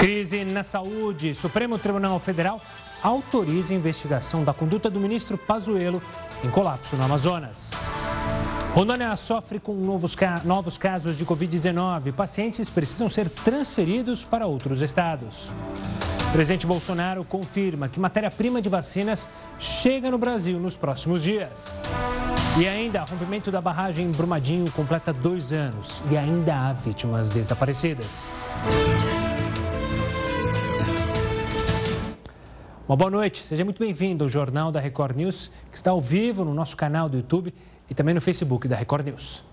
Crise na saúde. Supremo Tribunal Federal autoriza a investigação da conduta do ministro Pazuello em colapso no Amazonas. Rondônia sofre com novos, novos casos de Covid-19. Pacientes precisam ser transferidos para outros estados. O presidente Bolsonaro confirma que matéria-prima de vacinas chega no Brasil nos próximos dias. E ainda, rompimento da barragem em Brumadinho completa dois anos e ainda há vítimas desaparecidas. Uma boa noite, seja muito bem-vindo ao Jornal da Record News, que está ao vivo no nosso canal do YouTube e também no Facebook da Record News.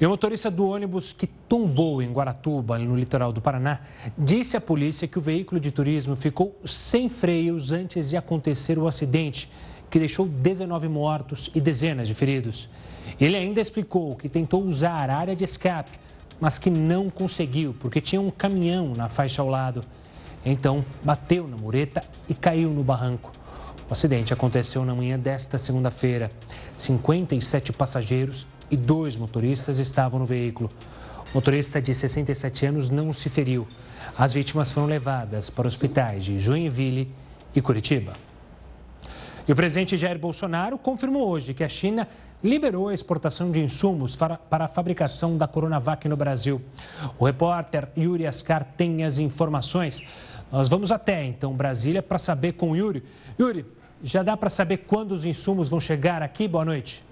E o motorista do ônibus que tombou em Guaratuba, no litoral do Paraná, disse à polícia que o veículo de turismo ficou sem freios antes de acontecer o acidente, que deixou 19 mortos e dezenas de feridos. Ele ainda explicou que tentou usar a área de escape, mas que não conseguiu porque tinha um caminhão na faixa ao lado. Então, bateu na mureta e caiu no barranco. O acidente aconteceu na manhã desta segunda-feira. 57 passageiros e dois motoristas estavam no veículo. O motorista de 67 anos não se feriu. As vítimas foram levadas para hospitais de Joinville e Curitiba. E o presidente Jair Bolsonaro confirmou hoje que a China liberou a exportação de insumos para, a fabricação da Coronavac no Brasil. O repórter Yuri Ascar tem as informações. Nós vamos até então Brasília para saber com o Yuri. Yuri, já dá para saber quando os insumos vão chegar aqui? Boa noite.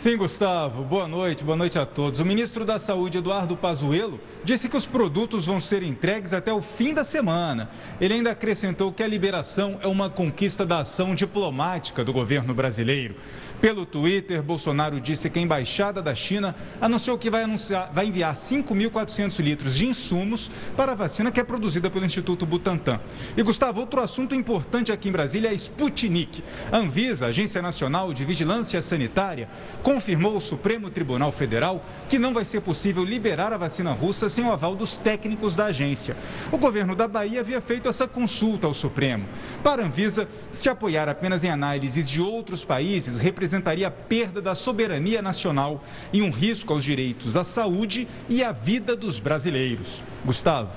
Sim, Gustavo. Boa noite, boa noite a todos. O ministro da Saúde, Eduardo Pazuello, disse que os produtos vão ser entregues até o fim da semana. Ele ainda acrescentou que a liberação é uma conquista da ação diplomática do governo brasileiro. Pelo Twitter, Bolsonaro disse que a embaixada da China anunciou que vai, anunciar, vai enviar 5.400 litros de insumos para a vacina que é produzida pelo Instituto Butantan. E Gustavo, outro assunto importante aqui em Brasília é Sputnik. A Anvisa, Agência Nacional de Vigilância Sanitária, confirmou ao Supremo Tribunal Federal que não vai ser possível liberar a vacina russa sem o aval dos técnicos da agência. O governo da Bahia havia feito essa consulta ao Supremo. Para a Anvisa, se apoiar apenas em análises de outros países, representa representaria perda da soberania nacional e um risco aos direitos à saúde e à vida dos brasileiros. Gustavo.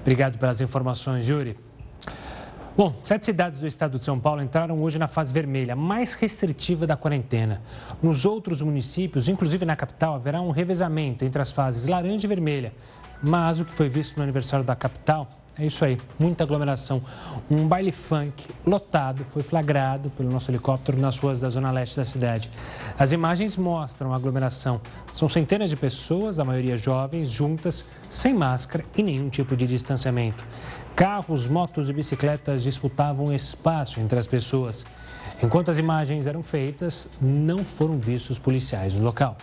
Obrigado pelas informações, Yuri. Bom, sete cidades do estado de São Paulo entraram hoje na fase vermelha, mais restritiva da quarentena. Nos outros municípios, inclusive na capital, haverá um revezamento entre as fases laranja e vermelha. Mas o que foi visto no aniversário da capital é isso aí, muita aglomeração. Um baile funk lotado foi flagrado pelo nosso helicóptero nas ruas da zona leste da cidade. As imagens mostram a aglomeração. São centenas de pessoas, a maioria jovens, juntas, sem máscara e nenhum tipo de distanciamento. Carros, motos e bicicletas disputavam espaço entre as pessoas. Enquanto as imagens eram feitas, não foram vistos policiais no local.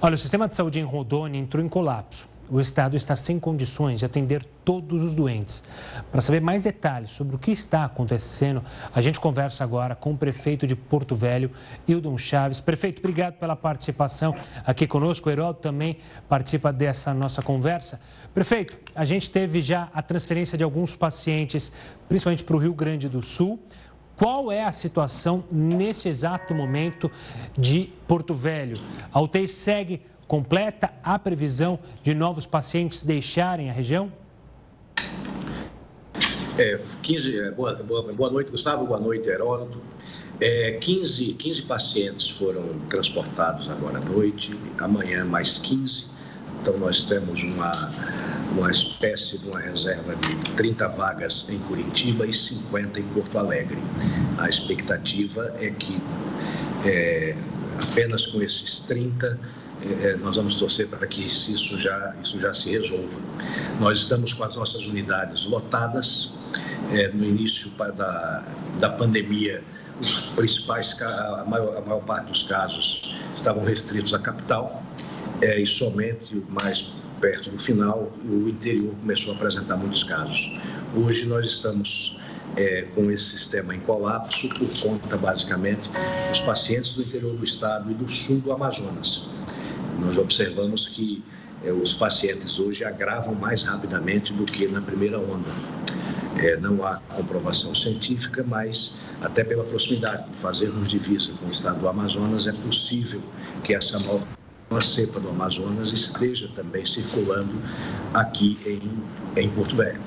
Olha, o sistema de saúde em Rondônia entrou em colapso o Estado está sem condições de atender todos os doentes. Para saber mais detalhes sobre o que está acontecendo, a gente conversa agora com o prefeito de Porto Velho, Hildon Chaves. Prefeito, obrigado pela participação aqui conosco. O Heródoto também participa dessa nossa conversa. Prefeito, a gente teve já a transferência de alguns pacientes, principalmente para o Rio Grande do Sul. Qual é a situação nesse exato momento de Porto Velho? A UTI segue completa a previsão de novos pacientes deixarem a região? É, 15, é, boa, boa, boa noite, Gustavo. Boa noite, Heródoto. É, 15, 15 pacientes foram transportados agora à noite, amanhã mais 15. Então, nós temos uma, uma espécie de uma reserva de 30 vagas em Curitiba e 50 em Porto Alegre. A expectativa é que é, apenas com esses 30 é, nós vamos torcer para que isso já, isso já se resolva. Nós estamos com as nossas unidades lotadas. É, no início da, da pandemia, os principais, a maior, a maior parte dos casos estavam restritos à capital é, e somente mais perto do final o interior começou a apresentar muitos casos. Hoje nós estamos é, com esse sistema em colapso por conta, basicamente, dos pacientes do interior do estado e do sul do Amazonas. Nós observamos que é, os pacientes hoje agravam mais rapidamente do que na primeira onda. É, não há comprovação científica, mas até pela proximidade, fazermos divisa com o estado do Amazonas, é possível que essa nova nova cepa do Amazonas esteja também circulando aqui em, em Porto Velho.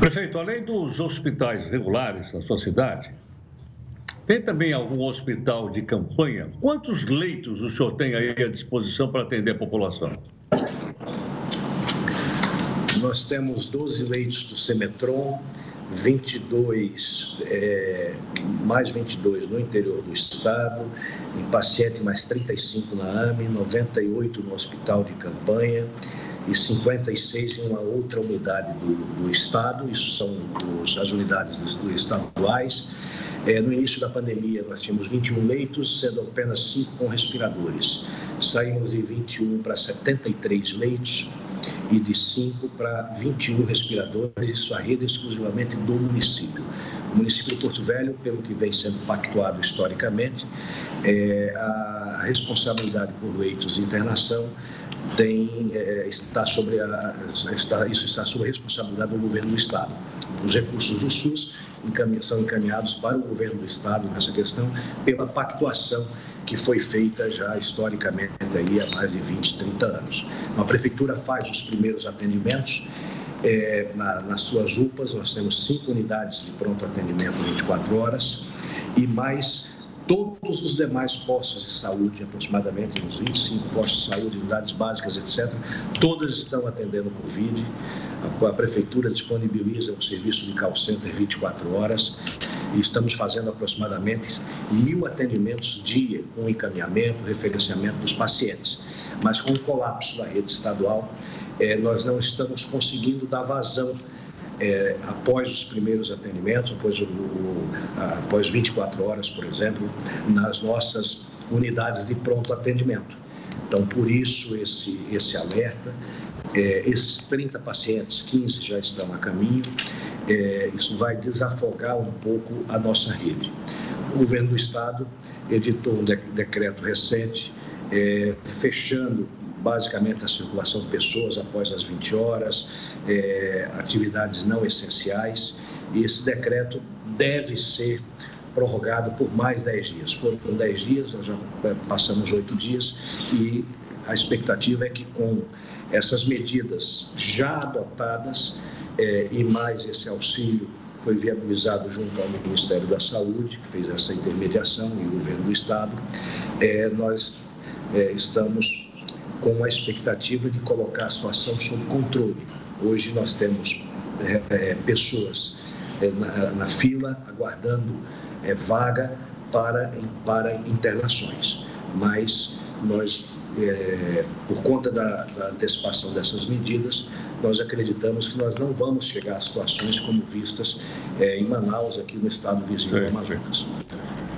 Prefeito, além dos hospitais regulares da sua cidade, tem também algum hospital de campanha? Quantos leitos o senhor tem aí à disposição para atender a população? Nós temos 12 leitos do Semetron, 22, é, mais 22 no interior do estado, em paciente mais 35 na AME, 98 no hospital de campanha e 56 em uma outra unidade do, do estado, isso são os, as unidades estaduais. É, no início da pandemia, nós tínhamos 21 leitos, sendo apenas 5 com respiradores. Saímos de 21 para 73 leitos e de 5 para 21 respiradores, isso a rede exclusivamente do município. O município de Porto Velho, pelo que vem sendo pactuado historicamente, é, a responsabilidade por leitos de internação tem, é, está sobre a, está, isso está sob a responsabilidade do governo do Estado. Os recursos do SUS são encaminhados para o governo do Estado nessa questão pela pactuação que foi feita já historicamente aí há mais de 20, 30 anos. A prefeitura faz os primeiros atendimentos é, na, nas suas UPAs, nós temos cinco unidades de pronto atendimento 24 horas e mais todos os demais postos de saúde, aproximadamente uns 25 postos de saúde, unidades básicas, etc., todas estão atendendo o Covid. A, Prefeitura disponibiliza um serviço de call center 24 horas e estamos fazendo aproximadamente mil atendimentos dia com encaminhamento, referenciamento dos pacientes. Mas com o colapso da rede estadual, eh, nós não estamos conseguindo dar vazão é, após os primeiros atendimentos, após, o, o, após 24 horas, por exemplo, nas nossas unidades de pronto atendimento. Então, por isso, esse, esse alerta. É, esses 30 pacientes, 15 já estão a caminho. É, isso vai desafogar um pouco a nossa rede. O governo do Estado editou um decreto recente é, fechando basicamente a circulação de pessoas após as 20 horas, é, atividades não essenciais, e esse decreto deve ser prorrogado por mais 10 dias. Foram 10 dias, nós já é, passamos 8 dias, e a expectativa é que com essas medidas já adotadas é, e mais esse auxílio foi viabilizado junto ao Ministério da Saúde, que fez essa intermediação, e o governo do Estado, é, nós é, estamos com a expectativa de colocar a situação sob controle. Hoje nós temos é, é, pessoas é, na, na, fila aguardando é, vaga para, para internações, mas nós, é, por conta da, da antecipação dessas medidas, nós acreditamos que nós não vamos chegar a situações como vistas é, em Manaus, aqui no estado vizinho do Amazonas.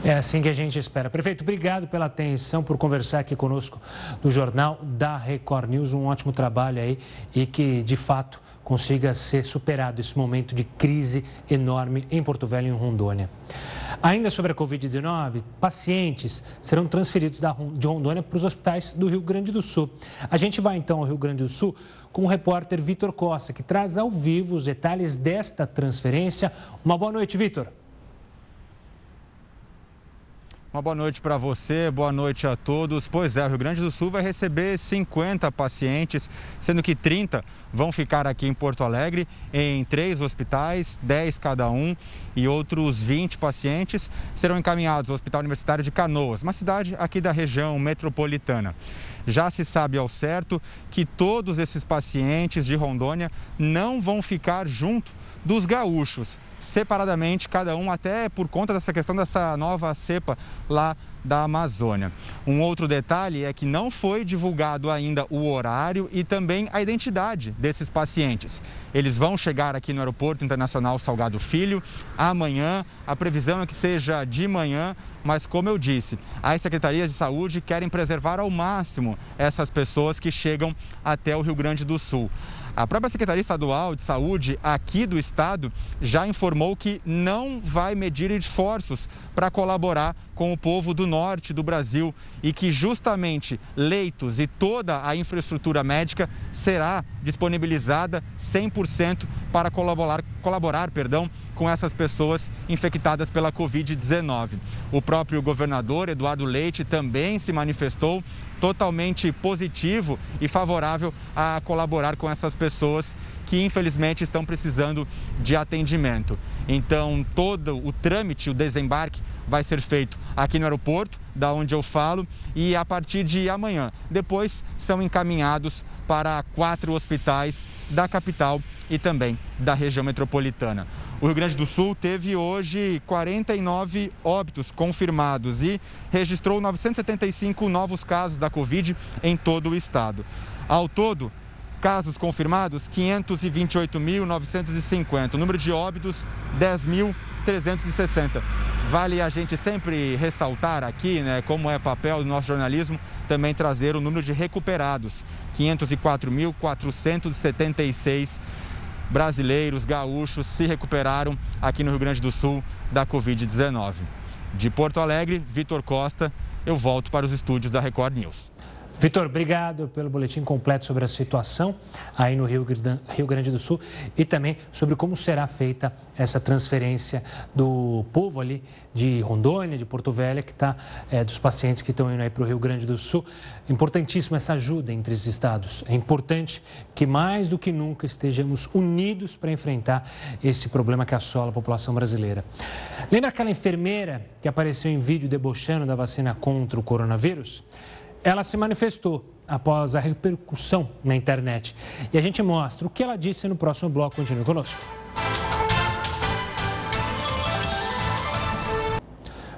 É assim que a gente espera. Prefeito, obrigado pela atenção, por conversar aqui conosco no Jornal da Record News. Um ótimo trabalho aí e que, de fato, consiga ser superado esse momento de crise enorme em Porto Velho e em Rondônia. Ainda sobre a Covid-19, pacientes serão transferidos de Rondônia para os hospitais do Rio Grande do Sul. A gente vai então ao Rio Grande do Sul com o repórter Vitor Costa, que traz ao vivo os detalhes desta transferência. Uma boa noite, Vitor. Uma boa noite para você, boa noite a todos. Pois é, o Rio Grande do Sul vai receber 50 pacientes, sendo que 30 vão ficar aqui em Porto Alegre, em três hospitais, 10 cada um, e outros 20 pacientes serão encaminhados ao Hospital Universitário de Canoas, uma cidade aqui da região metropolitana. Já se sabe ao certo que todos esses pacientes de Rondônia não vão ficar junto dos gaúchos separadamente, cada um até por conta dessa questão dessa nova cepa lá da Amazônia. Um outro detalhe é que não foi divulgado ainda o horário e também a identidade desses pacientes. Eles vão chegar aqui no Aeroporto Internacional Salgado Filho amanhã. A previsão é que seja de manhã, mas como eu disse, as secretarias de saúde querem preservar ao máximo essas pessoas que chegam até o Rio Grande do Sul. A própria Secretaria Estadual de Saúde aqui do estado já informou que não vai medir esforços para colaborar com o povo do norte do Brasil e que justamente leitos e toda a infraestrutura médica será disponibilizada 100% para colaborar, colaborar perdão, com essas pessoas infectadas pela Covid-19. O próprio governador Eduardo Leite também se manifestou totalmente positivo e favorável a colaborar com essas pessoas que infelizmente estão precisando de atendimento. Então, todo o trâmite, o desembarque vai ser feito aqui no aeroporto, da onde eu falo, e a partir de amanhã. Depois são encaminhados para quatro hospitais da capital e também da região metropolitana. O Rio Grande do Sul teve hoje 49 óbitos confirmados e registrou 975 novos casos da Covid em todo o estado. Ao todo, casos confirmados 528.950, o número de óbitos 10.360. Vale a gente sempre ressaltar aqui, né, como é papel do nosso jornalismo, também trazer o número de recuperados, 504.476 brasileiros, gaúchos se recuperaram aqui no Rio Grande do Sul da Covid-19. De Porto Alegre, Vitor Costa, eu volto para os estúdios da Record News. Vitor, obrigado pelo boletim completo sobre a situação aí no Rio Grande do Sul e também sobre como será feita essa transferência do povo ali de Rondônia, de Porto Velho, que está é, dos pacientes que estão indo aí para o Rio Grande do Sul. Importantíssima essa ajuda entre os estados. É importante que mais do que nunca estejamos unidos para enfrentar esse problema que assola a população brasileira. Lembra aquela enfermeira que apareceu em vídeo debochando da vacina contra o coronavírus? Ela se manifestou após a repercussão na internet. E a gente mostra o que ela disse no próximo bloco. Continue conosco.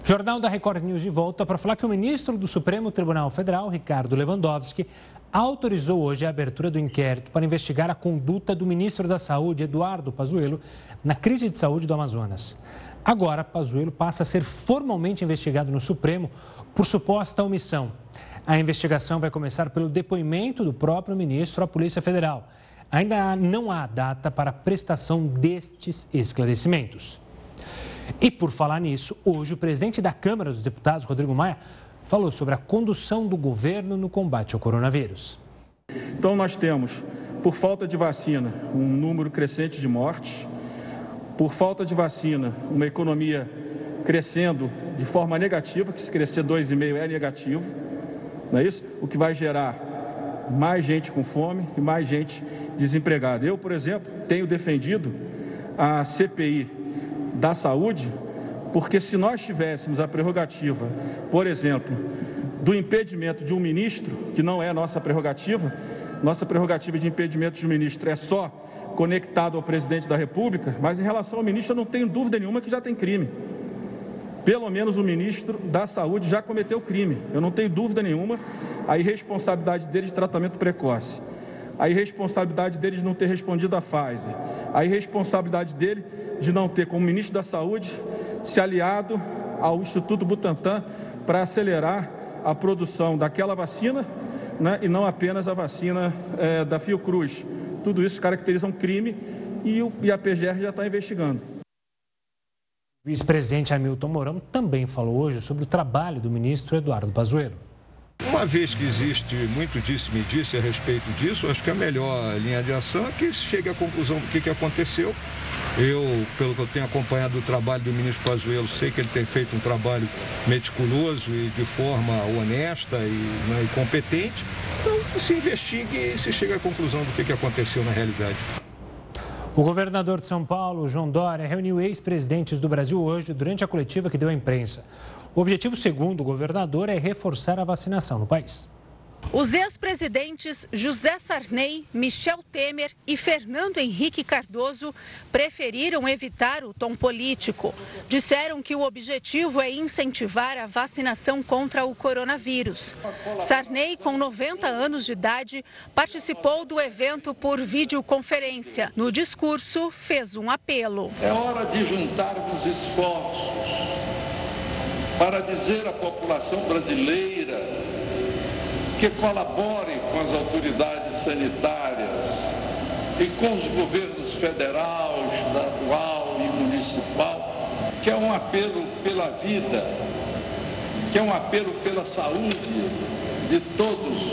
Jornal da Record News de volta para falar que o ministro do Supremo Tribunal Federal, Ricardo Lewandowski, autorizou hoje a abertura do inquérito para investigar a conduta do ministro da Saúde, Eduardo Pazuello, na crise de saúde do Amazonas. Agora, Pazuello passa a ser formalmente investigado no Supremo por suposta omissão. A investigação vai começar pelo depoimento do próprio ministro à Polícia Federal. Ainda não há data para a prestação destes esclarecimentos. E por falar nisso, hoje o presidente da Câmara dos Deputados, Rodrigo Maia, falou sobre a condução do governo no combate ao coronavírus. Então nós temos, por falta de vacina, um número crescente de mortes, por falta de vacina, uma economia crescendo de forma negativa, que se crescer 2,5 é negativo não é isso? O que vai gerar mais gente com fome e mais gente desempregada. Eu, por exemplo, tenho defendido a CPI da saúde, porque se nós tivéssemos a prerrogativa, por exemplo, do impedimento de um ministro, que não é nossa prerrogativa, nossa prerrogativa de impedimento de um ministro é só conectado ao presidente da República, mas em relação ao ministro eu não tenho dúvida nenhuma que já tem crime pelo menos o ministro da Saúde já cometeu crime. Eu não tenho dúvida nenhuma. A irresponsabilidade dele de tratamento precoce, a irresponsabilidade dele de não ter respondido à Pfizer, a irresponsabilidade dele de não ter, como ministro da Saúde, se aliado ao Instituto Butantan para acelerar a produção daquela vacina né, e não apenas a vacina é, da Fiocruz. Tudo isso caracteriza um crime e, o, e a PGR já está investigando. Vice-presidente Hamilton Mourão também falou hoje sobre o trabalho do ministro Eduardo Pazuello. Uma vez que existe muito disse-me disse a respeito disso, acho que a melhor linha de ação é que chegue à conclusão do que, que aconteceu. Eu, pelo que eu tenho acompanhado o trabalho do ministro Pazuello, sei que ele tem feito um trabalho meticuloso e de forma honesta e, né, e competente. Então, se investigue e se chegue à conclusão do que, que aconteceu na realidade. O governador de São Paulo, João Dória, reuniu ex-presidentes do Brasil hoje durante a coletiva que deu à imprensa. O objetivo, segundo o governador, é reforçar a vacinação no país. Os ex-presidentes José Sarney, Michel Temer e Fernando Henrique Cardoso preferiram evitar o tom político. Disseram que o objetivo é incentivar a vacinação contra o coronavírus. Sarney, com 90 anos de idade, participou do evento por videoconferência. No discurso, fez um apelo. É hora de juntarmos esforços para dizer à população brasileira que colabore com as autoridades sanitárias e com os governos federal, estadual e municipal, que é um apelo pela vida, que é um apelo pela saúde de todos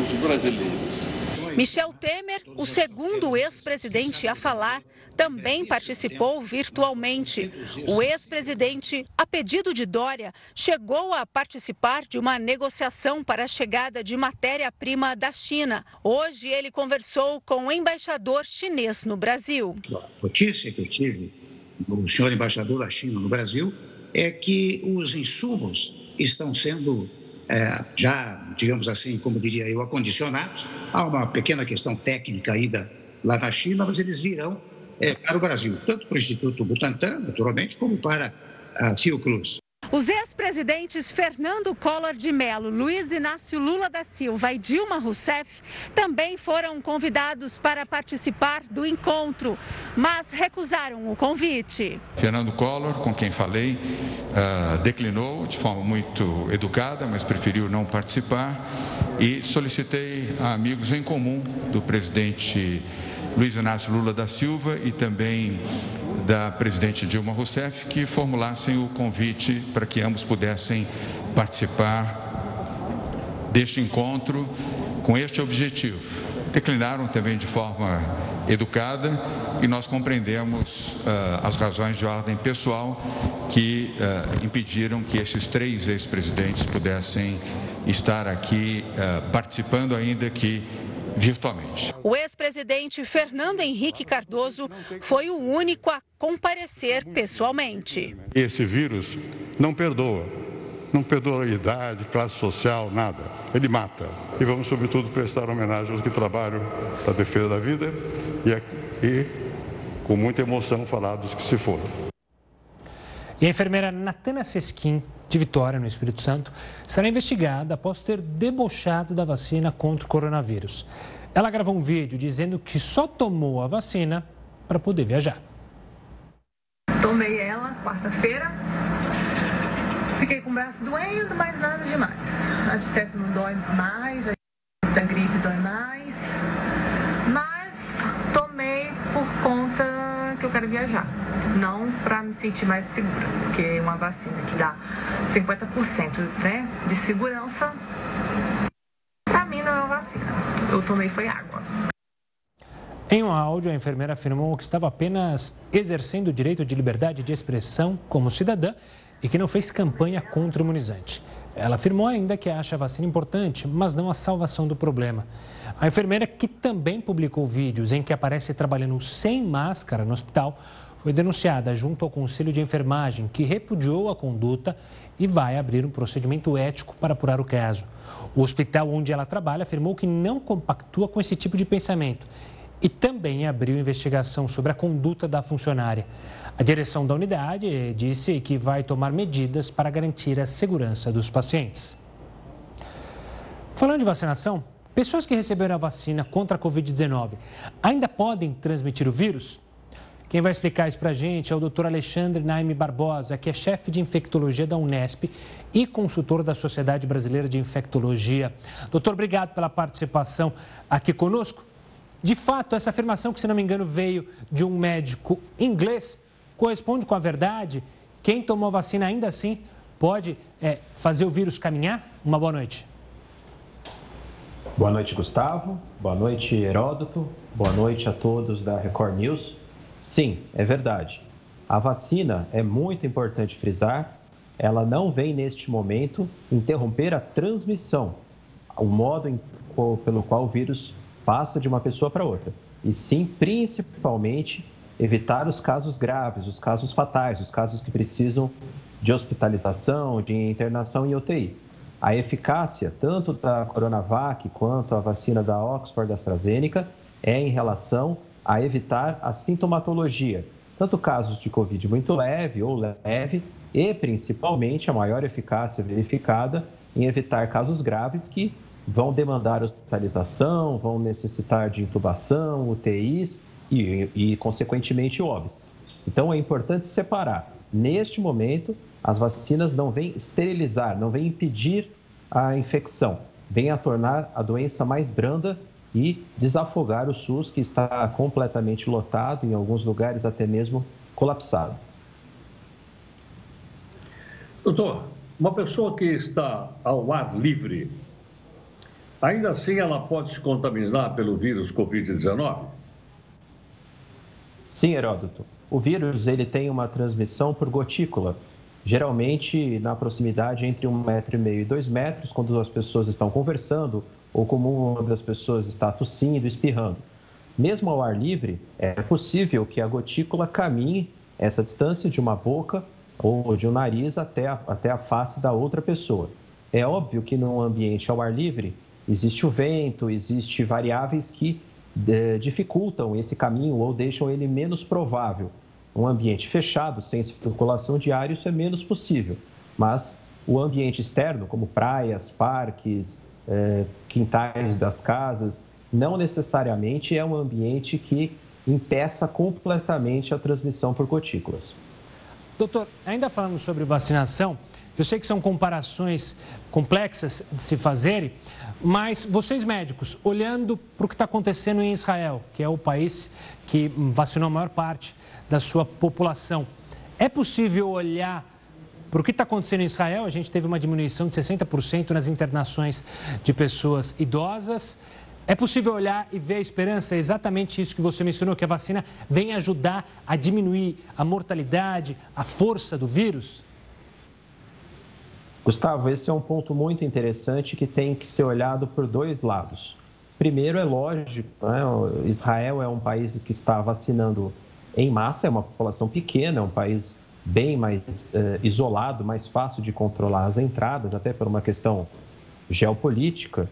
os brasileiros. Michel Temer, o segundo ex-presidente a falar, também participou virtualmente. O ex-presidente, a pedido de Dória, chegou a participar de uma negociação para a chegada de matéria-prima da China. Hoje ele conversou com o embaixador chinês no Brasil. A notícia que eu tive do senhor embaixador da China no Brasil é que os insumos estão sendo é, já, digamos assim, como diria eu, acondicionados. Há uma pequena questão técnica ainda lá na China, mas eles virão é, para o Brasil, tanto para o Instituto Butantan, naturalmente, como para a Fiocruz. Os ex-presidentes Fernando Collor de Mello, Luiz Inácio Lula da Silva e Dilma Rousseff também foram convidados para participar do encontro, mas recusaram o convite. Fernando Collor, com quem falei, uh, declinou de forma muito educada, mas preferiu não participar e solicitei a amigos em comum do presidente Luiz Inácio Lula da Silva e também da presidente Dilma Rousseff que formulassem o convite para que ambos pudessem participar deste encontro com este objetivo. Declinaram também de forma educada e nós compreendemos uh, as razões de ordem pessoal que uh, impediram que esses três ex-presidentes pudessem estar aqui uh, participando, ainda que virtualmente. O ex-presidente Fernando Henrique Cardoso foi o único a comparecer pessoalmente. Esse vírus não perdoa. Não perdoa idade, classe social, nada. Ele mata. E vamos, sobretudo, prestar homenagem aos que trabalham para a defesa da vida e, e com muita emoção, falar dos que se foram. E a enfermeira Natana Sesquim, de Vitória, no Espírito Santo, será investigada após ter debochado da vacina contra o coronavírus. Ela gravou um vídeo dizendo que só tomou a vacina para poder viajar. Tomei ela quarta-feira. Fiquei com o braço doendo, mas nada demais. A de não dói mais, a da gripe dói mais. Mas tomei por conta que eu quero viajar não para me sentir mais segura, porque uma vacina que dá 50% né, de segurança, para mim não é uma vacina. Eu tomei foi água. Em um áudio, a enfermeira afirmou que estava apenas exercendo o direito de liberdade de expressão como cidadã e que não fez campanha contra o imunizante. Ela afirmou ainda que acha a vacina importante, mas não a salvação do problema. A enfermeira, que também publicou vídeos em que aparece trabalhando sem máscara no hospital, foi denunciada junto ao Conselho de Enfermagem, que repudiou a conduta e vai abrir um procedimento ético para apurar o caso. O hospital onde ela trabalha afirmou que não compactua com esse tipo de pensamento e também abriu investigação sobre a conduta da funcionária. A direção da unidade disse que vai tomar medidas para garantir a segurança dos pacientes. Falando de vacinação, pessoas que receberam a vacina contra a Covid-19 ainda podem transmitir o vírus? Quem vai explicar isso para a gente é o doutor Alexandre Naime Barbosa, que é chefe de infectologia da Unesp e consultor da Sociedade Brasileira de Infectologia. Doutor, obrigado pela participação aqui conosco. De fato, essa afirmação, que se não me engano veio de um médico inglês, corresponde com a verdade? Quem tomou vacina ainda assim pode é, fazer o vírus caminhar? Uma boa noite. Boa noite, Gustavo. Boa noite, Heródoto. Boa noite a todos da Record News. Sim, é verdade. A vacina é muito importante frisar, ela não vem neste momento interromper a transmissão, o modo em, pelo qual o vírus passa de uma pessoa para outra, e sim, principalmente, evitar os casos graves, os casos fatais, os casos que precisam de hospitalização, de internação em UTI. A eficácia tanto da Coronavac quanto a vacina da Oxford AstraZeneca é em relação a evitar a sintomatologia, tanto casos de Covid muito leve ou leve, e principalmente a maior eficácia verificada em evitar casos graves que vão demandar hospitalização, vão necessitar de intubação, UTIs e, e consequentemente, óbito. Então, é importante separar. Neste momento, as vacinas não vêm esterilizar, não vêm impedir a infecção, vêm a tornar a doença mais branda e desafogar o SUS, que está completamente lotado, em alguns lugares até mesmo colapsado. Doutor, uma pessoa que está ao ar livre, ainda assim ela pode se contaminar pelo vírus Covid-19? Sim, Heródoto. O vírus ele tem uma transmissão por gotícula, geralmente na proximidade entre um metro e meio e dois metros, quando as pessoas estão conversando ou como uma das pessoas está tossindo, espirrando. Mesmo ao ar livre, é possível que a gotícula caminhe essa distância de uma boca ou de um nariz até a, até a face da outra pessoa. É óbvio que num ambiente ao ar livre existe o vento, existe variáveis que de, dificultam esse caminho ou deixam ele menos provável. Um ambiente fechado, sem circulação de ar, isso é menos possível. Mas o ambiente externo, como praias, parques, é, quintais das casas, não necessariamente é um ambiente que impeça completamente a transmissão por gotículas. Doutor, ainda falando sobre vacinação, eu sei que são comparações complexas de se fazerem, mas vocês médicos, olhando para o que está acontecendo em Israel, que é o país que vacinou a maior parte da sua população, é possível olhar para o que está acontecendo em Israel? A gente teve uma diminuição de 60% nas internações de pessoas idosas. É possível olhar e ver a esperança, é exatamente isso que você mencionou, que a vacina vem ajudar a diminuir a mortalidade, a força do vírus? Gustavo, esse é um ponto muito interessante que tem que ser olhado por dois lados. Primeiro, é lógico, né? Israel é um país que está vacinando em massa, é uma população pequena, é um país bem mais eh, isolado, mais fácil de controlar as entradas, até por uma questão geopolítica.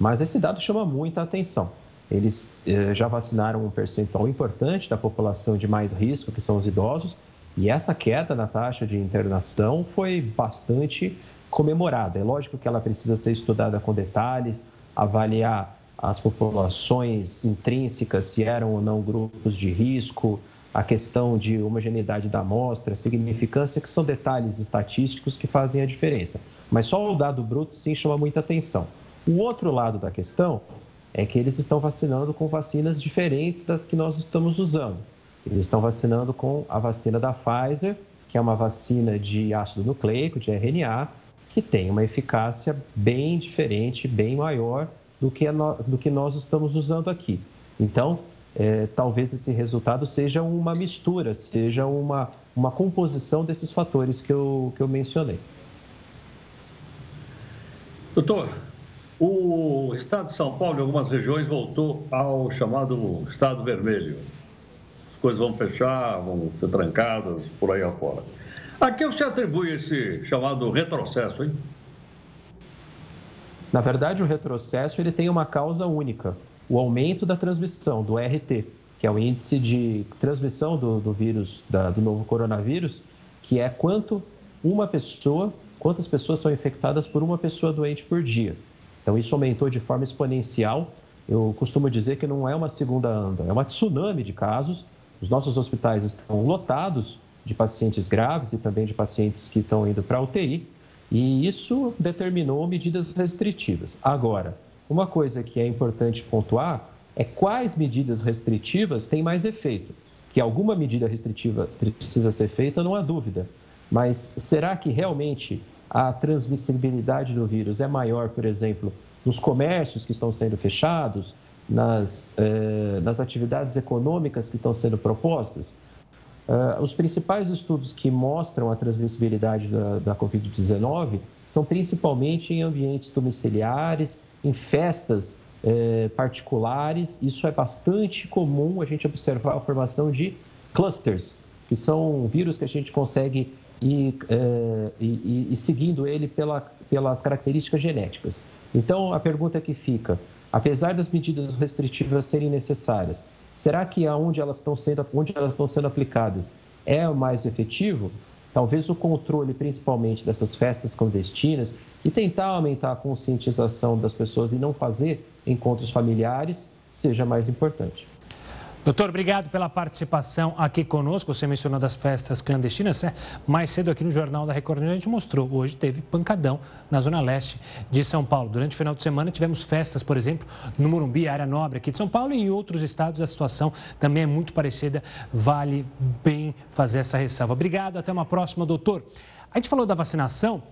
Mas esse dado chama muita atenção. Eles eh, já vacinaram um percentual importante da população de mais risco, que são os idosos, e essa queda na taxa de internação foi bastante comemorada. É lógico que ela precisa ser estudada com detalhes, avaliar as populações intrínsecas, se eram ou não grupos de risco, a questão de homogeneidade da amostra, significância, que são detalhes estatísticos que fazem a diferença. Mas só o dado bruto sim chama muita atenção. O outro lado da questão é que eles estão vacinando com vacinas diferentes das que nós estamos usando. Eles estão vacinando com a vacina da Pfizer, que é uma vacina de ácido nucleico, de RNA, que tem uma eficácia bem diferente, bem maior do que, no, do que nós estamos usando aqui. Então, é, talvez esse resultado seja uma mistura, seja uma, uma composição desses fatores que eu, que eu mencionei. Doutor, o estado de São Paulo, em algumas regiões, voltou ao chamado estado vermelho. As coisas vão fechar, vão ser trancadas por aí afora. A que você atribui esse chamado retrocesso, hein? Na verdade, o retrocesso ele tem uma causa única, o aumento da transmissão, do RT, que é o índice de transmissão do, do vírus, da, do novo coronavírus, que é quanto uma pessoa, quantas pessoas são infectadas por uma pessoa doente por dia. Então, isso aumentou de forma exponencial. Eu costumo dizer que não é uma segunda onda, é uma tsunami de casos. Os nossos hospitais estão lotados de pacientes graves e também de pacientes que estão indo para UTI, e isso determinou medidas restritivas. Agora, uma coisa que é importante pontuar é quais medidas restritivas têm mais efeito. Que alguma medida restritiva precisa ser feita, não há dúvida. Mas será que realmente a transmissibilidade do vírus é maior, por exemplo, nos comércios que estão sendo fechados, nas, eh, nas atividades econômicas que estão sendo propostas? Uh, os principais estudos que mostram a transmissibilidade da, da Covid-19 são principalmente em ambientes domiciliares, em festas eh, particulares. Isso é bastante comum a gente observar a formação de clusters, que são vírus que a gente consegue ir, eh, ir, ir seguindo ele pela, pelas características genéticas. Então, a pergunta que fica: apesar das medidas restritivas serem necessárias, Será que aonde elas estão sendo, onde elas estão sendo aplicadas é o mais efetivo? Talvez o controle, principalmente dessas festas clandestinas, e tentar aumentar a conscientização das pessoas e não fazer encontros familiares, seja mais importante. Doutor, obrigado pela participação aqui conosco. Você mencionou das festas clandestinas, né? Mais cedo aqui no Jornal da Record a gente mostrou. Hoje teve pancadão na zona leste de São Paulo. Durante o final de semana tivemos festas, por exemplo, no Morumbi, área nobre aqui de São Paulo e em outros estados a situação também é muito parecida. Vale bem fazer essa ressalva. Obrigado, até uma próxima, doutor. A gente falou da vacinação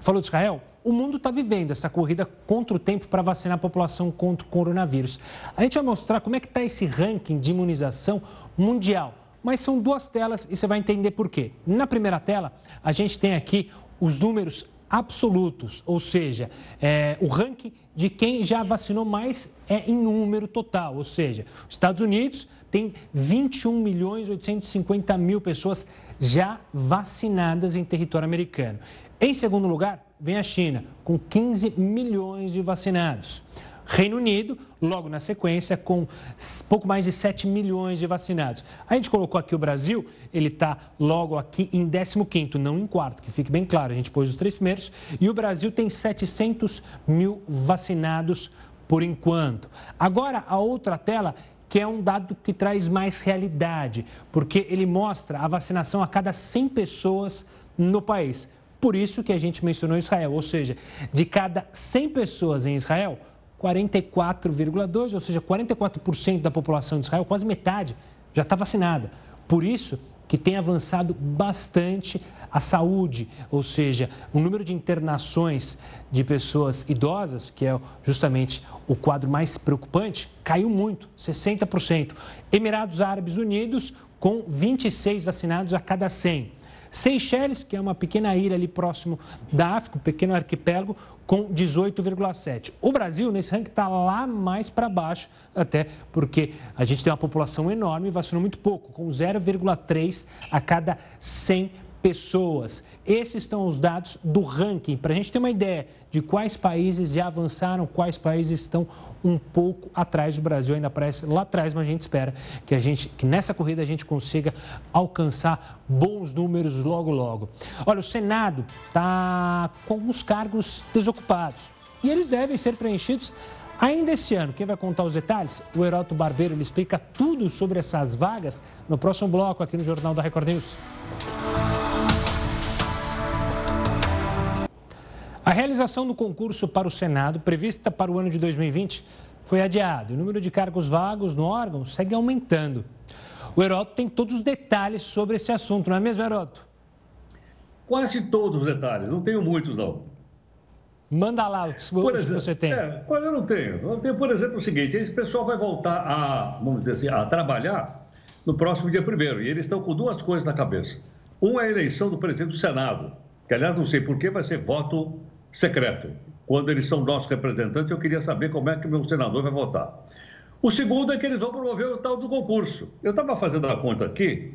falou de Israel, o mundo está vivendo essa corrida contra o tempo para vacinar a população contra o coronavírus. A gente vai mostrar como é que está esse ranking de imunização mundial. Mas são duas telas e você vai entender por quê. Na primeira tela, a gente tem aqui os números absolutos, ou seja, é, o ranking de quem já vacinou mais é em número total, ou seja, os Estados Unidos tem 21 milhões 850 mil pessoas já vacinadas em território americano. Em segundo lugar, vem a China, com 15 milhões de vacinados. Reino Unido, logo na sequência, com pouco mais de 7 milhões de vacinados. A gente colocou aqui o Brasil, ele está logo aqui em 15, não em quarto, que fique bem claro, a gente pôs os três primeiros, e o Brasil tem 700 mil vacinados por enquanto. Agora, a outra tela que é um dado que traz mais realidade, porque ele mostra a vacinação a cada 100 pessoas no país. Por isso que a gente mencionou Israel, ou seja, de cada 100 pessoas em Israel, 44,2, ou seja, 44% da população de Israel, quase metade, já está vacinada. Por isso que tem avançado bastante a saúde, ou seja, o número de internações de pessoas idosas, que é justamente o quadro mais preocupante, caiu muito, 60%. Emirados Árabes Unidos, com 26 vacinados a cada 100. Seychelles, que é uma pequena ilha ali próximo da África, um pequeno arquipélago, com 18,7. O Brasil, nesse ranking, está lá mais para baixo, até porque a gente tem uma população enorme e vacinou muito pouco, com 0,3 a cada 100 pessoas. Esses são os dados do ranking, para a gente ter uma ideia de quais países já avançaram, quais países estão um pouco atrás do Brasil, ainda aparece lá atrás, mas a gente espera que, a gente, que nessa corrida a gente consiga alcançar bons números logo, logo. Olha, o Senado está com alguns cargos desocupados e eles devem ser preenchidos Ainda este ano, quem vai contar os detalhes? O Heroto Barbeiro ele explica tudo sobre essas vagas no próximo bloco aqui no Jornal da Record News. A realização do concurso para o Senado, prevista para o ano de 2020, foi adiado o número de cargos vagos no órgão segue aumentando. O Heroto tem todos os detalhes sobre esse assunto, não é mesmo, Heroto? Quase todos os detalhes, não tenho muitos, não. Manda lá o que você tem. É, eu não tenho. Eu tenho, por exemplo, o seguinte: esse pessoal vai voltar a, vamos dizer assim, a trabalhar no próximo dia primeiro. E eles estão com duas coisas na cabeça. Um é a eleição do presidente do Senado, que, aliás, não sei por que vai ser voto secreto. Quando eles são nossos representantes, eu queria saber como é que o meu senador vai votar. O segundo é que eles vão promover o tal do concurso. Eu estava fazendo a conta aqui.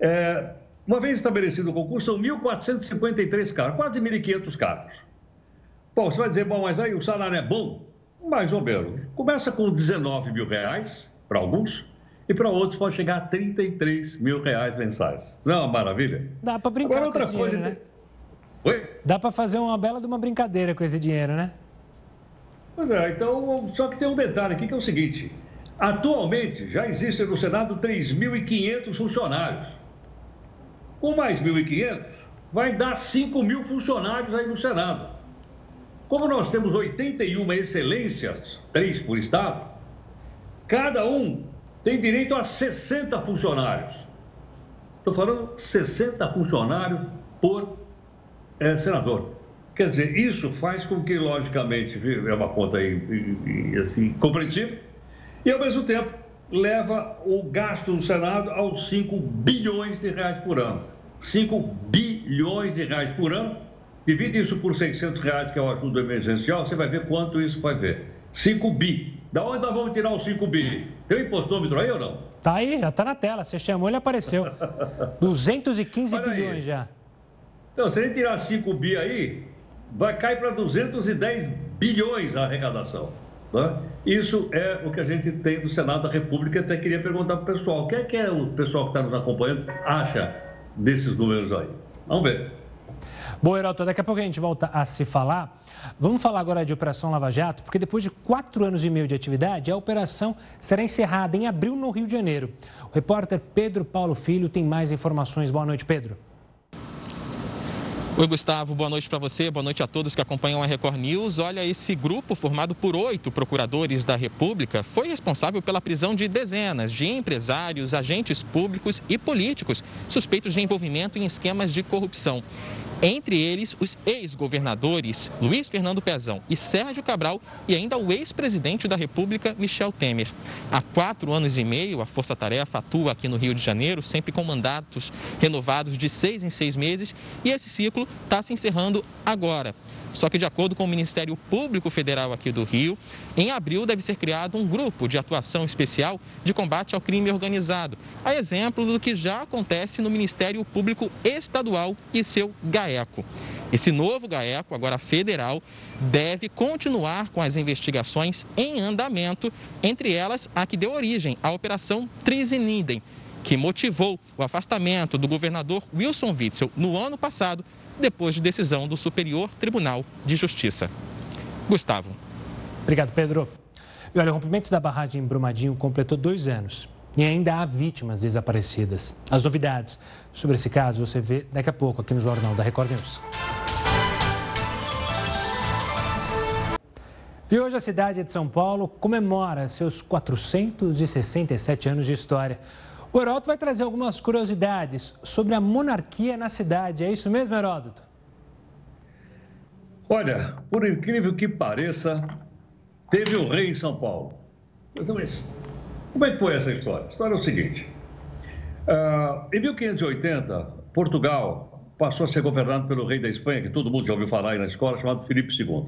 É, uma vez estabelecido o concurso, são 1.453 cargos, quase 1.500 cargos. Bom, você vai dizer, bom, mas aí o salário é bom? Mais ou menos. Começa com 19 mil reais para alguns e para outros pode chegar a 33 mil reais mensais. Não é uma maravilha? Dá para brincar Agora, outra coisa, dinheiro, né? Oi? Dá para fazer uma bela de uma brincadeira com esse dinheiro, né? Pois é, então, só que tem um detalhe aqui que é o seguinte: atualmente já existem no Senado 3.500 funcionários. Com mais 1.500, vai dar 5 mil funcionários aí no Senado. Como nós temos 81 excelências, três por estado, cada um tem direito a 60 funcionários. Estou falando 60 funcionários por é, senador. Quer dizer, isso faz com que, logicamente, é uma conta aí, assim, compreensível, e, ao mesmo tempo, leva o gasto do Senado aos 5 bilhões de reais por ano. 5 bilhões de reais por ano, divide isso por 600 reais, que é o ajuda emergencial, você vai ver quanto isso vai ver. 5 bi. Da onde nós vamos tirar os 5 bi? Tem um impostômetro aí ou não? Tá aí, já tá na tela. Você chamou, ele apareceu. 215 Olha bilhões já. Então, se gente tirar 5 bi aí, vai cair para 210 bilhões a arrecadação. Né? Isso é o que a gente tem do Senado da República. Até queria perguntar para o pessoal: o que é que é o pessoal que está nos acompanhando acha desses números aí? Vamos ver. Bom, Heraldo, daqui a pouco a gente volta a se falar. Vamos falar agora de Operação Lava Jato, porque depois de quatro anos e meio de atividade, a operação será encerrada em abril no Rio de Janeiro. O repórter Pedro Paulo Filho tem mais informações. Boa noite, Pedro. Oi, Gustavo, boa noite para você, boa noite a todos que acompanham a Record News. Olha, esse grupo, formado por oito procuradores da República, foi responsável pela prisão de dezenas de empresários, agentes públicos e políticos suspeitos de envolvimento em esquemas de corrupção. Entre eles, os ex-governadores Luiz Fernando Pezão e Sérgio Cabral e ainda o ex-presidente da República, Michel Temer. Há quatro anos e meio, a Força Tarefa atua aqui no Rio de Janeiro, sempre com mandatos renovados de seis em seis meses, e esse ciclo está se encerrando agora. Só que, de acordo com o Ministério Público Federal aqui do Rio, em abril deve ser criado um grupo de atuação especial de combate ao crime organizado, a exemplo do que já acontece no Ministério Público Estadual e seu GAECO. Esse novo GAECO, agora federal, deve continuar com as investigações em andamento, entre elas a que deu origem à Operação Trisinidem, que motivou o afastamento do governador Wilson Witzel no ano passado depois de decisão do Superior Tribunal de Justiça. Gustavo. Obrigado, Pedro. E olha, o rompimento da barragem em Brumadinho completou dois anos e ainda há vítimas desaparecidas. As novidades sobre esse caso você vê daqui a pouco aqui no Jornal da Record News. E hoje a cidade de São Paulo comemora seus 467 anos de história. O Heródoto vai trazer algumas curiosidades sobre a monarquia na cidade. É isso mesmo, Heródoto? Olha, por incrível que pareça, teve o um rei em São Paulo. Mas, como é que foi essa história? A história é o seguinte. Uh, em 1580, Portugal passou a ser governado pelo rei da Espanha, que todo mundo já ouviu falar aí na escola, chamado Filipe II.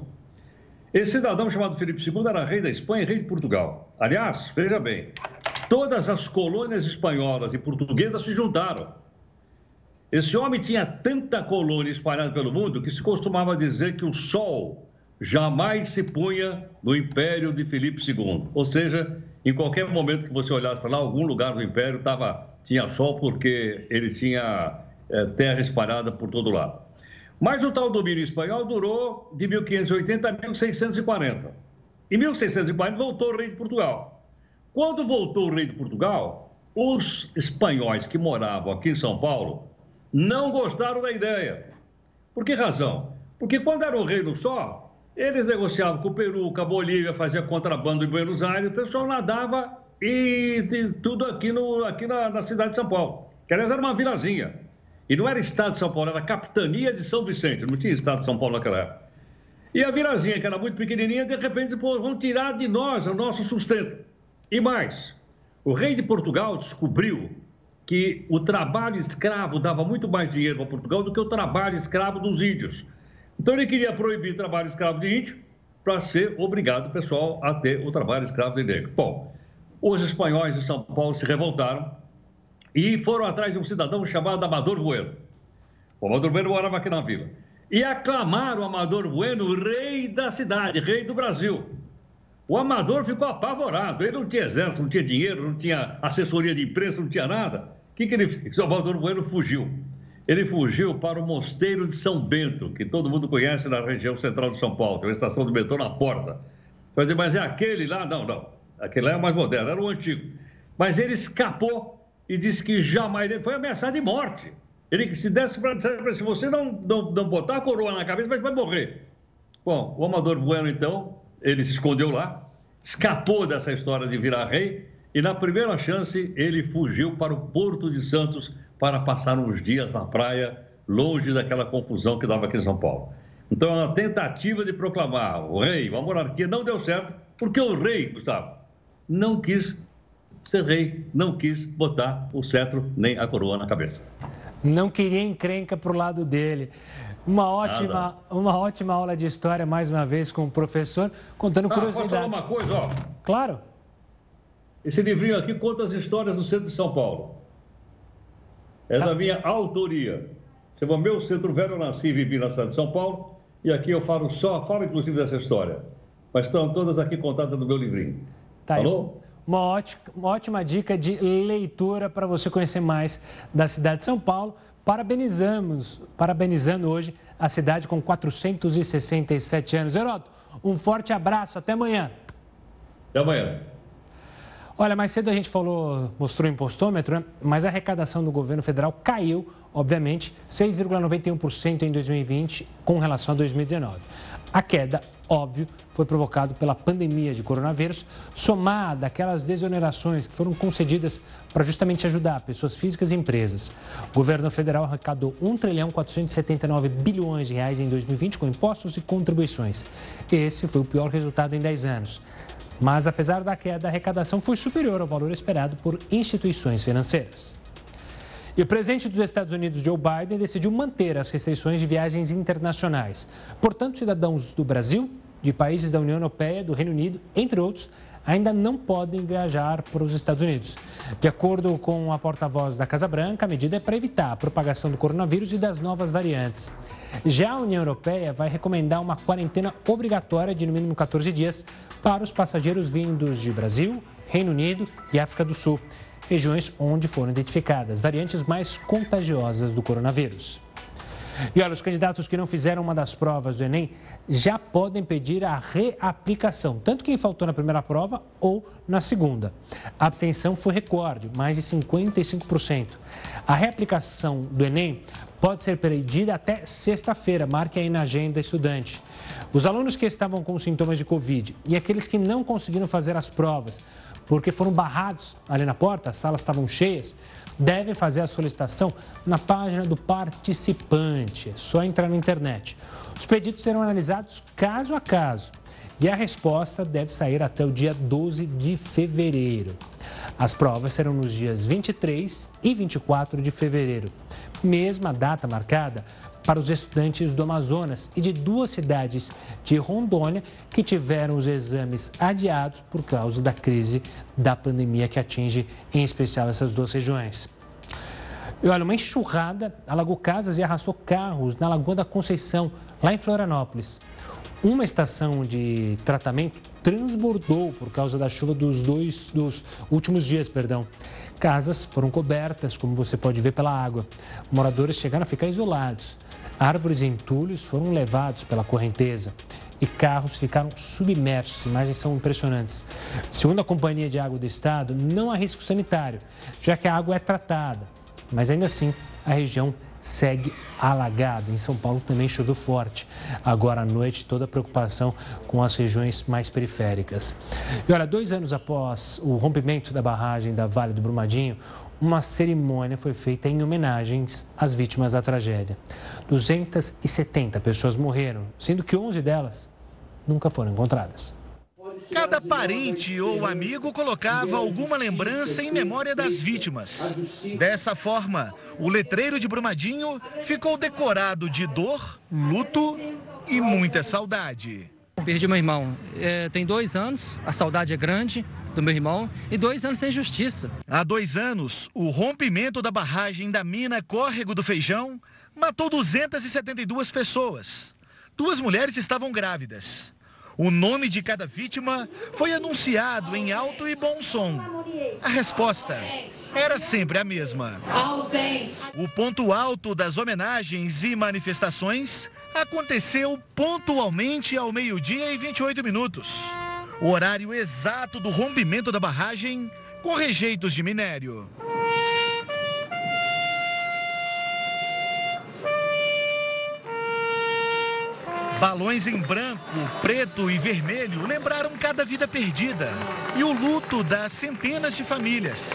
Esse cidadão chamado Filipe II era rei da Espanha e rei de Portugal. Aliás, veja bem, Todas as colônias espanholas e portuguesas se juntaram. Esse homem tinha tanta colônia espalhada pelo mundo que se costumava dizer que o sol jamais se punha no império de Filipe II. Ou seja, em qualquer momento que você olhasse para lá, algum lugar do império tava, tinha sol porque ele tinha é, terra espalhada por todo lado. Mas o tal domínio espanhol durou de 1580 a 1640. Em 1640 voltou o rei de Portugal. Quando voltou o rei de Portugal, os espanhóis que moravam aqui em São Paulo não gostaram da ideia. Por que razão? Porque quando era um reino só, eles negociavam com o Peru, com a Bolívia, fazia contrabando em Buenos Aires, o pessoal nadava e, tudo aqui, no, aqui na, na, cidade de São Paulo. Que aliás era uma vilazinha. E não era estado de São Paulo, era capitania de São Vicente, não tinha estado de São Paulo naquela época. E a vilazinha, que era muito pequenininha, de repente, pô, vão tirar de nós o nosso sustento. E mais, o rei de Portugal descobriu que o trabalho escravo dava muito mais dinheiro para Portugal do que o trabalho escravo dos índios. Então ele queria proibir o trabalho escravo de índio para ser obrigado pessoal a ter o trabalho escravo de negro. Bom, os espanhóis de São Paulo se revoltaram e foram atrás de um cidadão chamado Amador Bueno. O Amador Bueno morava aqui na vila. E aclamaram o Amador Bueno rei da cidade, rei do Brasil. O amador ficou apavorado. Ele não tinha exército, não tinha dinheiro, não tinha assessoria de imprensa, não tinha nada. O que, que ele fez? O Amador Bueno fugiu. Ele fugiu para o Mosteiro de São Bento, que todo mundo conhece na região central de São Paulo. Tem uma estação de metrô na porta. Vai dizer, mas é aquele lá? Não, não. Aquele lá é o mais moderno, era o antigo. Mas ele escapou e disse que jamais. Ele foi ameaçado de morte. Ele que se desse para dizer, se você não, não, não botar a coroa na cabeça, vai morrer. Bom, o Amador Bueno, então, ele se escondeu lá, escapou dessa história de virar rei e, na primeira chance, ele fugiu para o Porto de Santos para passar uns dias na praia, longe daquela confusão que dava aqui em São Paulo. Então, é uma tentativa de proclamar o rei, a monarquia não deu certo, porque o rei, Gustavo, não quis ser rei, não quis botar o cetro nem a coroa na cabeça. Não queria encrenca para o lado dele. Uma ótima, uma ótima aula de história, mais uma vez, com o professor, contando ah, curiosidades. Posso falar uma coisa, ó? Claro. Esse livrinho aqui conta as histórias do centro de São Paulo. É tá. da minha autoria. Chama Meu Centro Velho, eu nasci e vivi na cidade de São Paulo. E aqui eu falo só, falo inclusive dessa história. Mas estão todas aqui contadas no meu livrinho. Tá Falou? Uma ótima, uma ótima dica de leitura para você conhecer mais da cidade de São Paulo. Parabenizamos, parabenizando hoje a cidade com 467 anos. Heroto, um forte abraço, até amanhã. Até amanhã. Olha, mais cedo a gente falou, mostrou o impostômetro, né? mas a arrecadação do governo federal caiu obviamente, 6,91% em 2020 com relação a 2019. A queda, óbvio, foi provocada pela pandemia de coronavírus, somada àquelas desonerações que foram concedidas para justamente ajudar pessoas físicas e empresas. O governo federal arrecadou 1 trilhão 479 bilhões de reais em 2020 com impostos e contribuições. Esse foi o pior resultado em 10 anos. Mas apesar da queda, a arrecadação foi superior ao valor esperado por instituições financeiras. E o presidente dos Estados Unidos, Joe Biden, decidiu manter as restrições de viagens internacionais. Portanto, cidadãos do Brasil, de países da União Europeia, do Reino Unido, entre outros, ainda não podem viajar para os Estados Unidos. De acordo com a porta-voz da Casa Branca, a medida é para evitar a propagação do coronavírus e das novas variantes. Já a União Europeia vai recomendar uma quarentena obrigatória de no mínimo 14 dias para os passageiros vindos de Brasil, Reino Unido e África do Sul regiões onde foram identificadas variantes mais contagiosas do coronavírus. E olha, os candidatos que não fizeram uma das provas do Enem já podem pedir a reaplicação, tanto quem faltou na primeira prova ou na segunda. A abstenção foi recorde, mais de 55%. A reaplicação do Enem pode ser pedida até sexta-feira, marque aí na agenda estudante. Os alunos que estavam com sintomas de Covid e aqueles que não conseguiram fazer as provas porque foram barrados ali na porta, as salas estavam cheias, devem fazer a solicitação na página do participante. É só entrar na internet. Os pedidos serão analisados caso a caso e a resposta deve sair até o dia 12 de fevereiro. As provas serão nos dias 23 e 24 de fevereiro, mesma data marcada para os estudantes do Amazonas e de duas cidades de Rondônia que tiveram os exames adiados por causa da crise da pandemia que atinge em especial essas duas regiões. E olha, uma enxurrada alagou casas e arrastou carros na Lagoa da Conceição, lá em Florianópolis. Uma estação de tratamento transbordou por causa da chuva dos dois dos últimos dias, perdão. Casas foram cobertas, como você pode ver, pela água. Moradores chegaram a ficar isolados. Árvores e entulhos foram levados pela correnteza e carros ficaram submersos. Imagens são impressionantes. Segundo a Companhia de Água do Estado, não há risco sanitário, já que a água é tratada. Mas ainda assim, a região segue alagada. Em São Paulo também choveu forte. Agora à noite, toda a preocupação com as regiões mais periféricas. E olha, dois anos após o rompimento da barragem da Vale do Brumadinho, uma cerimônia foi feita em homenagens às vítimas da tragédia. 270 pessoas morreram, sendo que 11 delas nunca foram encontradas. Cada parente ou amigo colocava alguma lembrança em memória das vítimas. Dessa forma, o letreiro de Brumadinho ficou decorado de dor, luto e muita saudade. Perdi meu irmão. É, tem dois anos, a saudade é grande do meu irmão e dois anos sem justiça. Há dois anos, o rompimento da barragem da mina Córrego do Feijão matou 272 pessoas. Duas mulheres estavam grávidas. O nome de cada vítima foi anunciado em alto e bom som. A resposta era sempre a mesma. Ausente. O ponto alto das homenagens e manifestações aconteceu pontualmente ao meio-dia e 28 minutos o horário exato do rompimento da barragem com rejeitos de minério. Balões em branco, preto e vermelho lembraram cada vida perdida e o luto das centenas de famílias.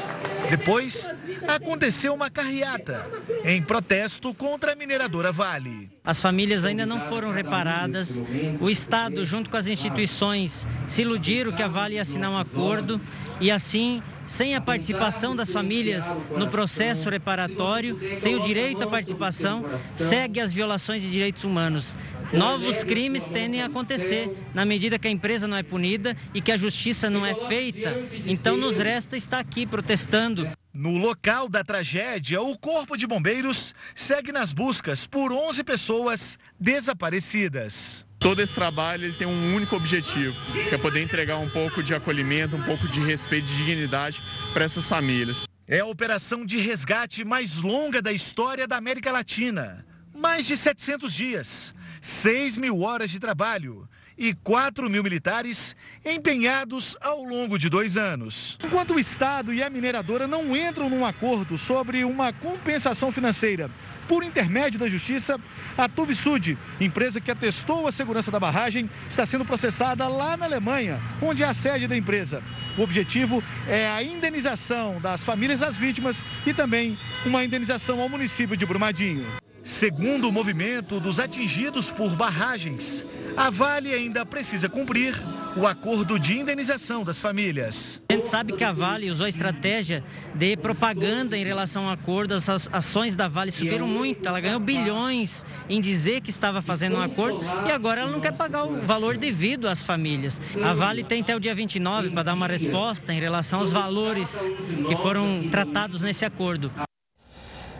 Depois, aconteceu uma carreata em protesto contra a mineradora Vale. As famílias ainda não foram reparadas. O Estado, junto com as instituições, se iludiram que a Vale ia assinar um acordo e assim sem a participação das famílias no processo reparatório, sem o direito à participação, segue as violações de direitos humanos. Novos crimes tendem a acontecer na medida que a empresa não é punida e que a justiça não é feita. Então nos resta estar aqui protestando. No local da tragédia, o Corpo de Bombeiros segue nas buscas por 11 pessoas desaparecidas. Todo esse trabalho ele tem um único objetivo, que é poder entregar um pouco de acolhimento, um pouco de respeito e dignidade para essas famílias. É a operação de resgate mais longa da história da América Latina. Mais de 700 dias, 6 mil horas de trabalho e 4 mil militares empenhados ao longo de dois anos. Enquanto o Estado e a mineradora não entram num acordo sobre uma compensação financeira por intermédio da Justiça, a Tuvisud, empresa que atestou a segurança da barragem, está sendo processada lá na Alemanha, onde é a sede da empresa. O objetivo é a indenização das famílias das vítimas e também uma indenização ao município de Brumadinho. Segundo o movimento dos atingidos por barragens, a Vale ainda precisa cumprir o acordo de indenização das famílias. A gente sabe que a Vale usou a estratégia de propaganda em relação ao acordo. As ações da Vale subiram muito. Ela ganhou bilhões em dizer que estava fazendo um acordo e agora ela não quer pagar o valor devido às famílias. A Vale tem até o dia 29 para dar uma resposta em relação aos valores que foram tratados nesse acordo.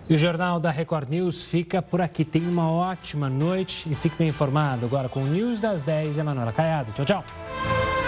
E o Jornal da Record News fica por aqui. Tenha uma ótima noite e fique bem informado agora com o News das 10 e a Manuela Caiado. Tchau, tchau.